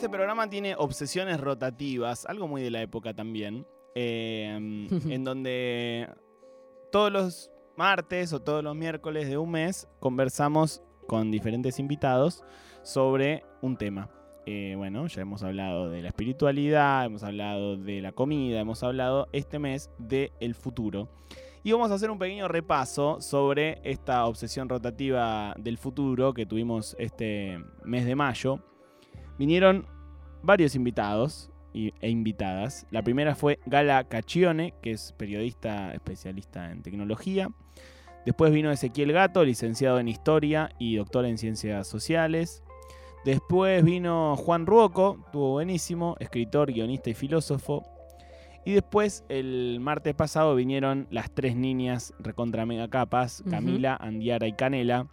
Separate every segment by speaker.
Speaker 1: este programa tiene obsesiones rotativas, algo muy de la época también, eh, en donde todos los martes o todos los miércoles de un mes conversamos con diferentes invitados sobre un tema. Eh, bueno, ya hemos hablado de la espiritualidad, hemos hablado de la comida, hemos hablado este mes del el futuro. Y vamos a hacer un pequeño repaso sobre esta obsesión rotativa del futuro que tuvimos este mes de mayo. Vinieron varios invitados y- e invitadas. La primera fue Gala Caccione, que es periodista especialista en tecnología. Después vino Ezequiel Gato, licenciado en Historia y doctor en Ciencias Sociales. Después vino Juan Ruoco, estuvo buenísimo, escritor, guionista y filósofo. Y después, el martes pasado, vinieron las tres niñas recontra mega capas. Camila, Andiara y Canela.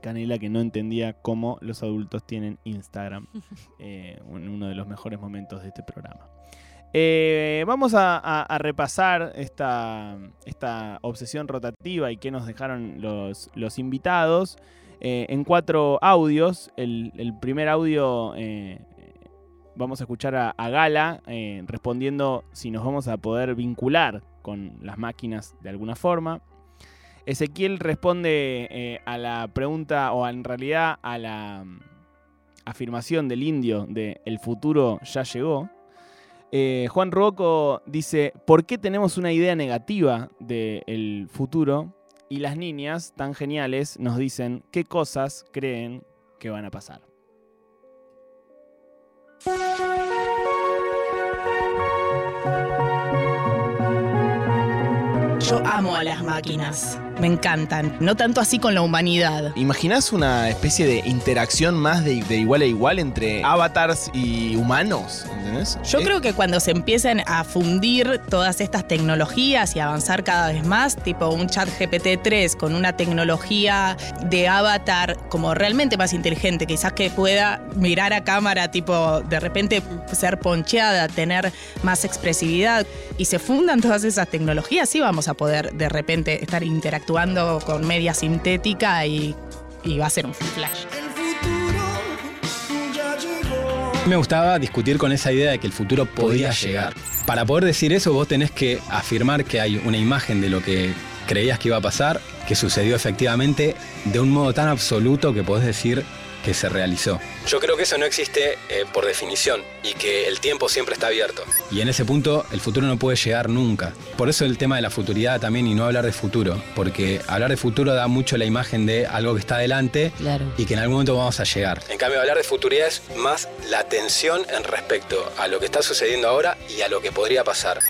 Speaker 1: Canela que no entendía cómo los adultos tienen Instagram. eh, uno de los mejores momentos de este programa. Eh, vamos a, a- a repasar esta, esta obsesión rotativa y qué nos dejaron los, los invitados eh, en cuatro audios. El, el primer audio eh, vamos a escuchar a, a Gala respondiendo si nos vamos a poder vincular con las máquinas de alguna forma. Ezequiel responde eh, a la pregunta, o en realidad a la mm, afirmación del indio de el futuro ya llegó. Eh, Juan Rocco dice, ¿por qué tenemos una idea negativa del futuro? Y las niñas, tan geniales, nos dicen qué cosas creen que van a pasar.
Speaker 2: Yo amo a las máquinas. Me encantan. No tanto así con la humanidad.
Speaker 3: ¿Imaginás una especie de interacción más de, de igual a igual entre avatars y humanos? ¿Entendés?
Speaker 2: Yo
Speaker 3: Eh,
Speaker 2: creo que cuando se empiecen a fundir todas estas tecnologías y avanzar cada vez más, tipo un chat GPT-3 con una tecnología de avatar como realmente más inteligente, quizás que pueda mirar a cámara, tipo de repente ser poncheada, tener más expresividad y se fundan todas esas tecnologías, sí vamos a poder de repente estar interactuando con media sintética y, y va a ser un flash.
Speaker 4: Me gustaba discutir con esa idea de que el futuro podía llegar. Para poder decir eso, vos tenés que afirmar que hay una imagen de lo que creías que iba a pasar, que sucedió efectivamente, de un modo tan absoluto que podés decir que se realizó. Yo creo que eso no existe eh, por definición y que el tiempo siempre está abierto. Y en ese punto el futuro no puede llegar nunca. Por eso el tema de la futuridad también y no hablar de futuro, porque hablar de futuro da mucho la imagen de algo que está adelante
Speaker 5: Claro.
Speaker 4: y que en algún momento vamos a llegar. En cambio, hablar de futuridad es más la atención en respecto a lo que está sucediendo ahora y a lo que podría pasar.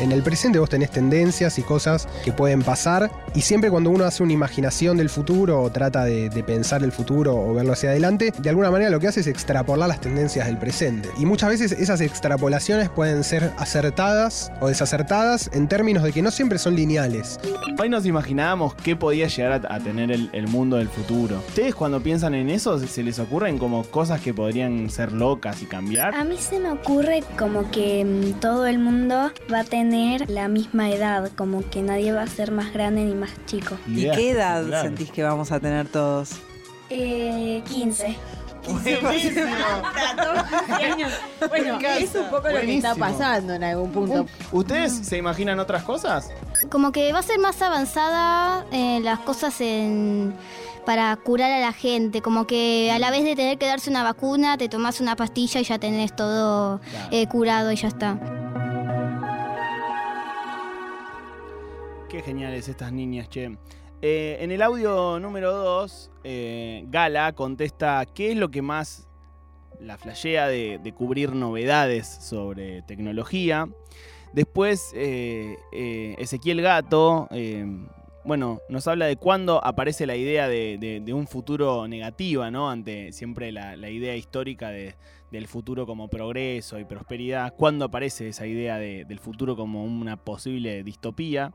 Speaker 6: En el presente vos tenés tendencias y cosas que pueden pasar y siempre cuando uno hace una imaginación del futuro o trata de, de pensar el futuro o verlo hacia adelante, de alguna manera lo que hace es extrapolar las tendencias del presente. Y muchas veces esas extrapolaciones pueden ser acertadas o desacertadas en términos de que no siempre son lineales.
Speaker 1: Hoy nos imaginábamos qué podía llegar a, a tener el, el mundo del futuro. ¿Ustedes cuando piensan en eso se- se les ocurren como cosas que podrían ser locas y cambiar?
Speaker 7: A mí se me ocurre como que mm, todo el mundo va a tener la misma edad, como que nadie va a ser más grande ni más chico.
Speaker 8: ¿Y qué edad sentís que vamos a tener todos?
Speaker 7: Eh, 15.
Speaker 5: Bueno, es un poco lo que está
Speaker 1: Buenísimo.
Speaker 5: pasando en algún punto.
Speaker 1: ¿Ustedes se imaginan otras cosas?
Speaker 9: Como que va a ser más avanzada eh, las cosas en para curar a la gente, como que a la vez de tener que darse una vacuna, te tomas una pastilla y ya tenés todo
Speaker 1: Claro.
Speaker 9: eh, curado y ya está.
Speaker 1: Geniales estas niñas, che. Eh, en el audio número 2, Gala contesta qué es lo que más la flashea de, cubrir novedades sobre tecnología. Después, eh, eh, Ezequiel Gato, eh, bueno, nos habla de cuándo aparece la idea de, un futuro negativa, ¿no? Ante siempre la, idea histórica de- del futuro como progreso y prosperidad. ¿Cuándo aparece esa idea de- del futuro como una posible distopía?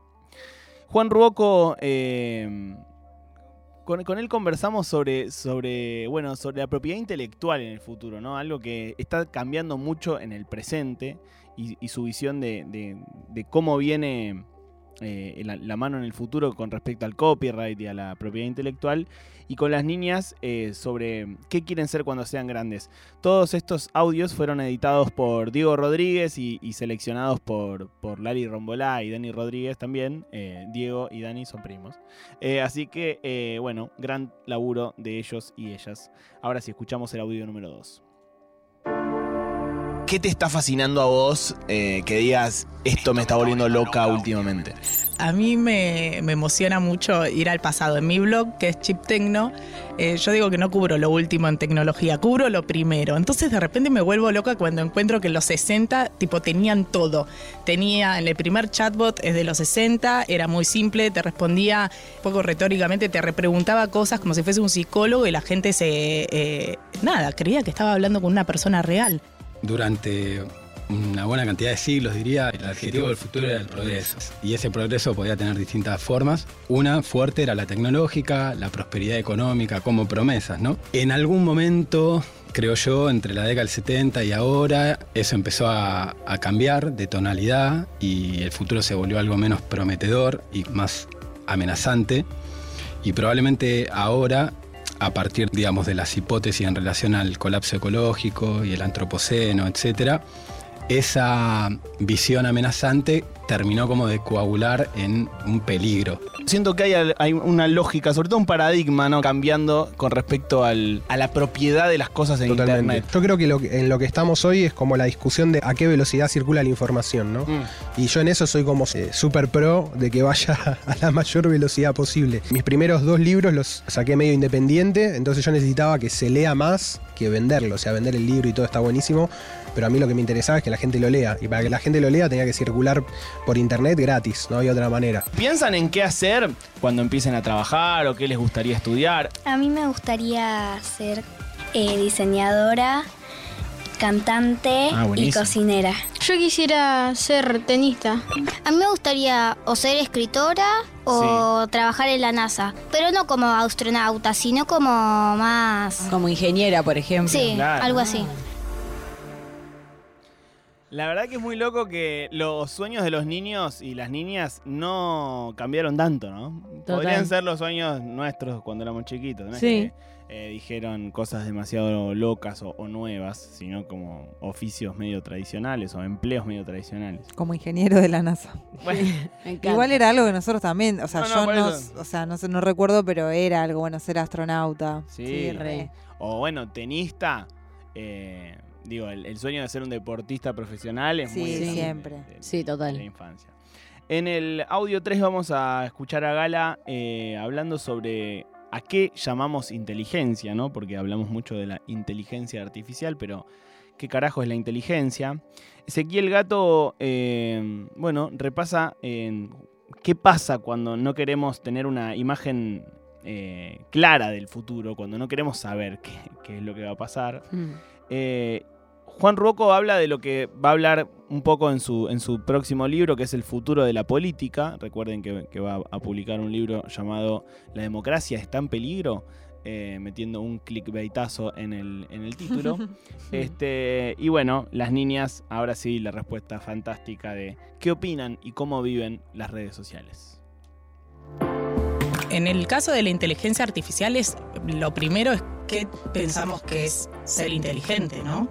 Speaker 1: Juan Ruoco, eh, con, él conversamos sobre, sobre, bueno, sobre la propiedad intelectual en el futuro, ¿no? Algo que está cambiando mucho en el presente y, su visión de- de cómo viene eh, la, mano en el futuro con respecto al copyright y a la propiedad intelectual, y con las niñas eh, sobre qué quieren ser cuando sean grandes. Todos estos audios fueron editados por Diego Rodríguez y, seleccionados por, por Lali Rombolá y Dani Rodríguez también. Eh, Diego y Dani son primos. Así que, bueno, gran laburo de ellos y ellas. Ahora sí, escuchamos el audio número 2.
Speaker 3: ¿Qué te está fascinando a vos eh, que digas esto me está volviendo loca últimamente?
Speaker 2: A mí me, me emociona mucho ir al pasado. En mi blog, que es Chip Tecno, eh, yo digo que no cubro lo último en tecnología, cubro lo primero. Entonces de repente me vuelvo loca cuando encuentro que en los 60 tipo tenían todo. Tenía en el primer chatbot es de los 60, era muy simple, te respondía un poco retóricamente, te repreguntaba cosas como si fuese un psicólogo y la gente se eh, nada, creía que estaba hablando con una persona real.
Speaker 4: Durante una buena cantidad de siglos, diría, el adjetivo del futuro era el progreso. Y ese progreso podía tener distintas formas. Una fuerte era la tecnológica, la prosperidad económica como promesas, ¿no? En algún momento, creo yo, entre la década del 70 y ahora, eso empezó a, a cambiar de tonalidad y el futuro se volvió algo menos prometedor y más amenazante. Y probablemente ahora a partir, digamos, de las hipótesis en relación al colapso ecológico y el antropoceno, etcétera, esa visión amenazante terminó como de coagular en un peligro.
Speaker 1: Siento que hay, hay una lógica, sobre todo un paradigma, ¿no? Cambiando con respecto al- a la propiedad de las cosas en
Speaker 6: Totalmente.
Speaker 1: Internet.
Speaker 6: Yo creo que lo que- en lo que estamos hoy es como la discusión de a qué velocidad circula la información, ¿no?
Speaker 1: Mm.
Speaker 6: Y yo en eso soy como eh, súper pro de que vaya a la mayor velocidad posible. Mis primeros dos libros los saqué medio independiente, entonces yo necesitaba que se lea más que venderlo. O sea, vender el libro y todo está buenísimo, pero a mí lo que me interesaba es que la gente lo lea. Y para que la gente lo lea tenía que circular por internet gratis, no había otra manera.
Speaker 1: ¿Piensan en qué hacer cuando empiecen a trabajar o qué les gustaría estudiar?
Speaker 7: A mí me gustaría ser eh, diseñadora, cantante
Speaker 1: Ah,
Speaker 7: y cocinera.
Speaker 8: Yo quisiera ser tenista.
Speaker 9: A mí me gustaría o ser escritora o trabajar en la NASA, pero no como astronauta, sino como más...
Speaker 5: Como ingeniera, por ejemplo.
Speaker 9: Sí,
Speaker 1: Claro.
Speaker 9: algo así.
Speaker 1: La verdad que es muy loco que los sueños de los niños y las niñas no cambiaron tanto, ¿no? Podrían ser los sueños nuestros cuando éramos chiquitos, ¿no?
Speaker 5: Sí.
Speaker 1: que, eh, dijeron cosas demasiado locas o, o nuevas, sino como oficios medio tradicionales o empleos medio tradicionales.
Speaker 10: Como ingeniero de la NASA.
Speaker 1: Bueno.
Speaker 10: Igual era algo que nosotros también, o sea,
Speaker 1: No, no,
Speaker 10: yo no, o sea, no, sé, no recuerdo, pero era algo bueno ser astronauta.
Speaker 1: sí,
Speaker 5: re.
Speaker 1: O bueno, tenista. eh, digo, el, el sueño de ser un deportista profesional es
Speaker 10: Sí,
Speaker 1: muy de-
Speaker 10: siempre.
Speaker 1: de- de-
Speaker 5: Sí, total.
Speaker 1: de la infancia. En el audio 3 vamos a escuchar a Gala eh, hablando sobre a qué llamamos inteligencia, ¿no? Porque hablamos mucho de la inteligencia artificial, pero ¿qué carajo es la inteligencia? Ezequiel Gato, eh, bueno, repasa en qué pasa cuando no queremos tener una imagen eh, clara del futuro, cuando no queremos saber qué, qué es lo que va a pasar.
Speaker 5: Mm.
Speaker 1: Eh, Juan Ruoco habla de lo que va a hablar un poco en su, en su próximo libro, que es El futuro de la política. Recuerden que, que va a publicar un libro llamado La democracia está en peligro, eh, metiendo un clickbaitazo en el, en el título. este, y bueno, las niñas, ahora sí, la respuesta fantástica de qué opinan y cómo viven las redes sociales.
Speaker 2: En el caso de la inteligencia artificial, es, lo primero es qué pensamos que es ser inteligente, ¿no?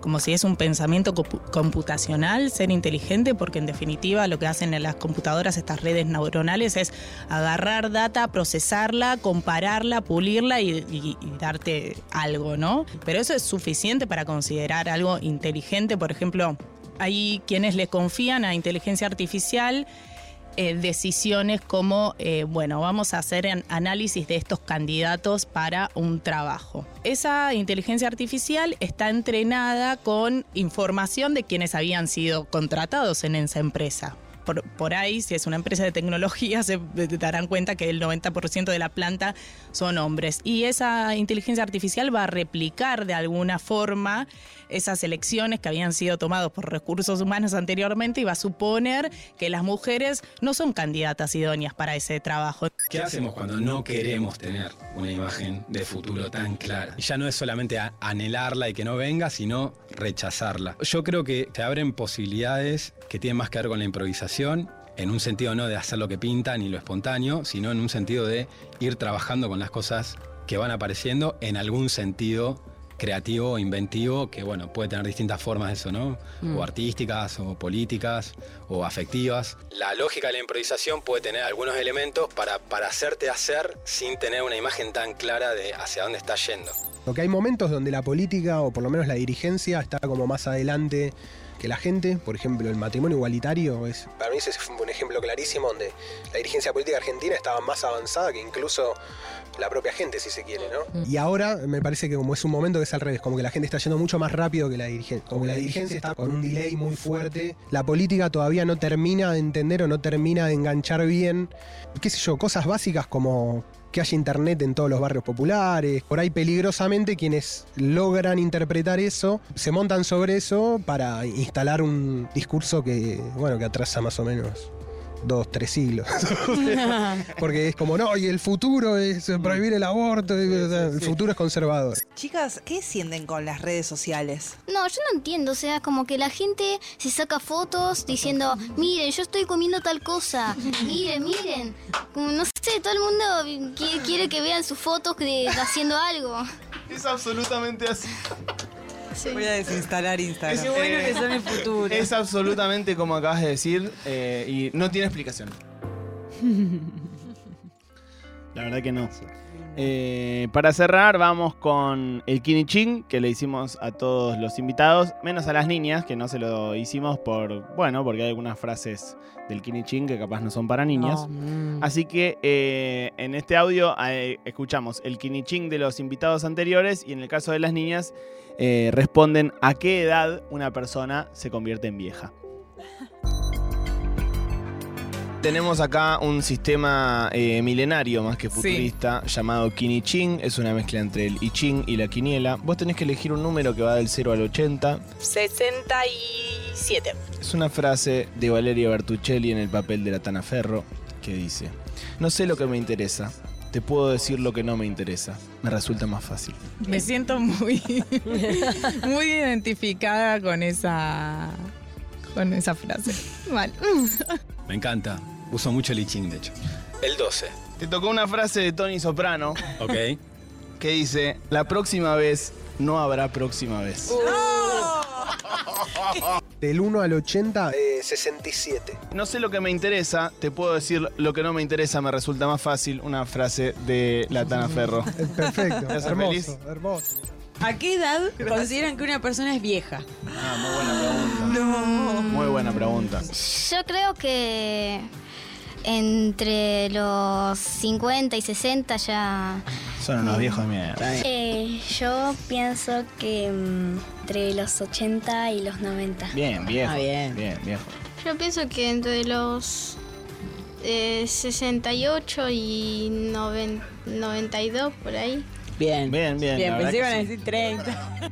Speaker 2: Como si es un pensamiento compu- computacional, ser inteligente, porque en definitiva lo que hacen en las computadoras, estas redes neuronales, es agarrar data, procesarla, compararla, pulirla y, y- y darte algo, ¿no? Pero eso es suficiente para considerar algo inteligente. Por ejemplo, hay quienes le confían a inteligencia artificial eh, decisiones como, eh, bueno, vamos a hacer an- análisis de estos candidatos para un trabajo. Esa inteligencia artificial está entrenada con información de quienes habían sido contratados en esa empresa. Por, por ahí, si es una empresa de tecnología, se darán cuenta que el 90% de la planta son hombres. Y esa inteligencia artificial va a replicar de alguna forma esas elecciones que habían sido tomadas por recursos humanos anteriormente y va a suponer que las mujeres no son candidatas idóneas para ese trabajo.
Speaker 4: ¿Qué hacemos cuando no queremos tener una imagen de futuro tan clara? Y ya no es solamente anhelarla y que no venga, sino rechazarla. Yo creo que se abren posibilidades que tienen más que ver con la improvisación en un sentido no de hacer lo que pinta ni lo espontáneo, sino en un sentido de ir trabajando con las cosas que van apareciendo en algún sentido creativo o inventivo, que bueno, puede tener distintas formas eso, ¿no?
Speaker 11: Mm.
Speaker 4: O artísticas, o políticas, o afectivas. La lógica de la improvisación puede tener algunos elementos para, para hacerte hacer sin tener una imagen tan clara de hacia dónde estás yendo.
Speaker 6: Porque hay momentos donde la política, o por lo menos la dirigencia, está como más adelante que la gente. Por ejemplo, el matrimonio igualitario es. Para mí ese fue un ejemplo clarísimo donde la dirigencia política argentina estaba más avanzada que incluso la propia gente, si se quiere, ¿no? Y ahora me parece que como es un momento que es al revés, como que la gente está yendo mucho más rápido que la dirigencia. Como que la dirigencia está con un delay muy fuerte. La política todavía no termina de entender o no termina de enganchar bien, qué sé yo, cosas básicas como que haya internet en todos los barrios populares. Por ahí peligrosamente quienes logran interpretar eso se montan sobre eso para instalar un discurso que, bueno, que atrasa más o menos dos, tres siglos. Porque es como, no, y el futuro es prohibir el aborto, y- el futuro es conservador.
Speaker 10: Chicas, ¿qué sienten con las redes sociales?
Speaker 9: No, yo no entiendo, o sea, como que la gente se saca fotos diciendo, miren, yo estoy comiendo tal cosa, miren, miren. Como, no sé, todo el mundo qui- quiere que vean sus fotos de, haciendo algo.
Speaker 1: Es absolutamente así.
Speaker 10: Voy a desinstalar Instagram.
Speaker 5: Qué bueno que son el futuro.
Speaker 1: Es absolutamente como acabas de decir eh, y no tiene explicación. La verdad que no. Eh, para cerrar, vamos con el Kiniching que le hicimos a todos los invitados, menos a las niñas, que no se lo hicimos por, bueno, porque hay algunas frases del Kiniching que capaz no son para niñas.
Speaker 5: No.
Speaker 1: Así que eh, en este audio eh, escuchamos el Kiniching de los invitados anteriores y en el caso de las niñas responden a qué edad una persona se convierte en vieja. Tenemos acá un sistema eh, milenario más que futurista llamado Kiniching. Es una mezcla entre el I Ching y la quiniela. Vos tenés que elegir un número que va del 0 al 80.
Speaker 2: 67.
Speaker 1: Es una frase de Valeria Bertuccelli en el papel de la Tana Ferro que dice: No sé lo que me interesa. Te puedo decir lo que no me interesa. Me resulta más fácil.
Speaker 2: Me siento muy, muy identificada con esa, con esa frase. Mal.
Speaker 4: Me encanta. Uso mucho el I Ching, de hecho. El 12.
Speaker 1: Te tocó una frase de Tony Soprano
Speaker 4: Ok.
Speaker 1: que dice: La próxima vez no habrá próxima vez.
Speaker 6: Del 1 al 80, eh, 67.
Speaker 1: No sé lo que me interesa, te puedo decir lo que no me interesa, me resulta más fácil. Una frase de la Tana Ferro.
Speaker 6: Perfecto,
Speaker 1: ¿Te hace
Speaker 6: hermoso,
Speaker 1: feliz?
Speaker 6: hermoso.
Speaker 5: ¿A qué edad consideran que una persona es vieja?
Speaker 1: Ah, muy buena pregunta. Muy buena pregunta.
Speaker 9: Yo creo que entre los 50 y 60 ya...
Speaker 1: Son unos viejos de mierda.
Speaker 7: Eh, yo pienso que mm, entre los 80 y los 90.
Speaker 1: Bien, viejo.
Speaker 5: Ah, bien.
Speaker 1: Bien, viejo.
Speaker 8: Yo pienso que entre los eh, 68 y noven- 92 por ahí.
Speaker 5: Bien.
Speaker 1: Bien, bien.
Speaker 5: Bien, pensé que iban a decir 30.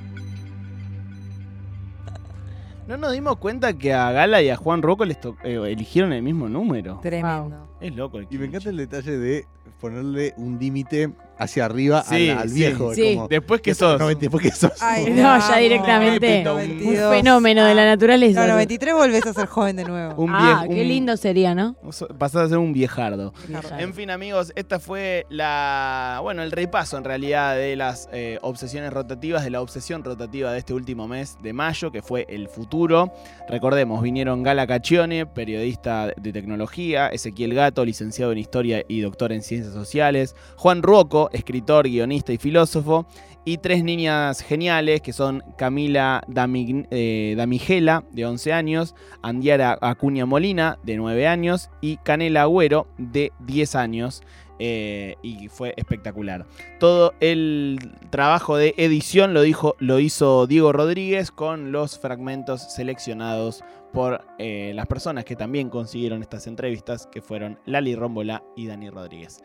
Speaker 1: No nos dimos cuenta que a Gala y a Juan Rocco les to- eh, eligieron el mismo número.
Speaker 10: Tremendo.
Speaker 1: Es loco. el
Speaker 11: Y me encanta el detalle de ponerle un límite hacia arriba al-
Speaker 1: Sí,
Speaker 11: al,
Speaker 1: sí,
Speaker 11: viejo.
Speaker 5: sí.
Speaker 11: como-
Speaker 1: Después que sos.
Speaker 11: No, después que sos.
Speaker 10: Ay,
Speaker 5: No, ya directamente.
Speaker 1: Repito, un-
Speaker 5: Un
Speaker 10: 92.
Speaker 5: fenómeno de la naturaleza.
Speaker 10: No, 93 volvés a ser joven de nuevo.
Speaker 1: Un
Speaker 5: ah, qué
Speaker 1: un-
Speaker 5: lindo sería, ¿no?
Speaker 1: Pasás a ser un viejardo.
Speaker 5: Viejardo.
Speaker 1: En fin, amigos, esta fue la. Bueno, el repaso en realidad de las eh, obsesiones rotativas, de la obsesión rotativa de este último mes de mayo, que fue el futuro. Recordemos, vinieron Gala Caccione, periodista de tecnología, Ezequiel Licenciado en historia y doctor en ciencias sociales, Juan Ruoco, escritor, guionista y filósofo, y tres niñas geniales que son Camila Damig- eh, Damigela, de 11 años, Andiara Acuña Molina, de 9 años, y Canela Agüero, de 10 años. Eh, y fue espectacular. Todo el trabajo de edición lo, dijo, lo hizo Diego Rodríguez con los fragmentos seleccionados por eh, las personas que también consiguieron estas entrevistas, que fueron Lali Rómbola y Dani Rodríguez.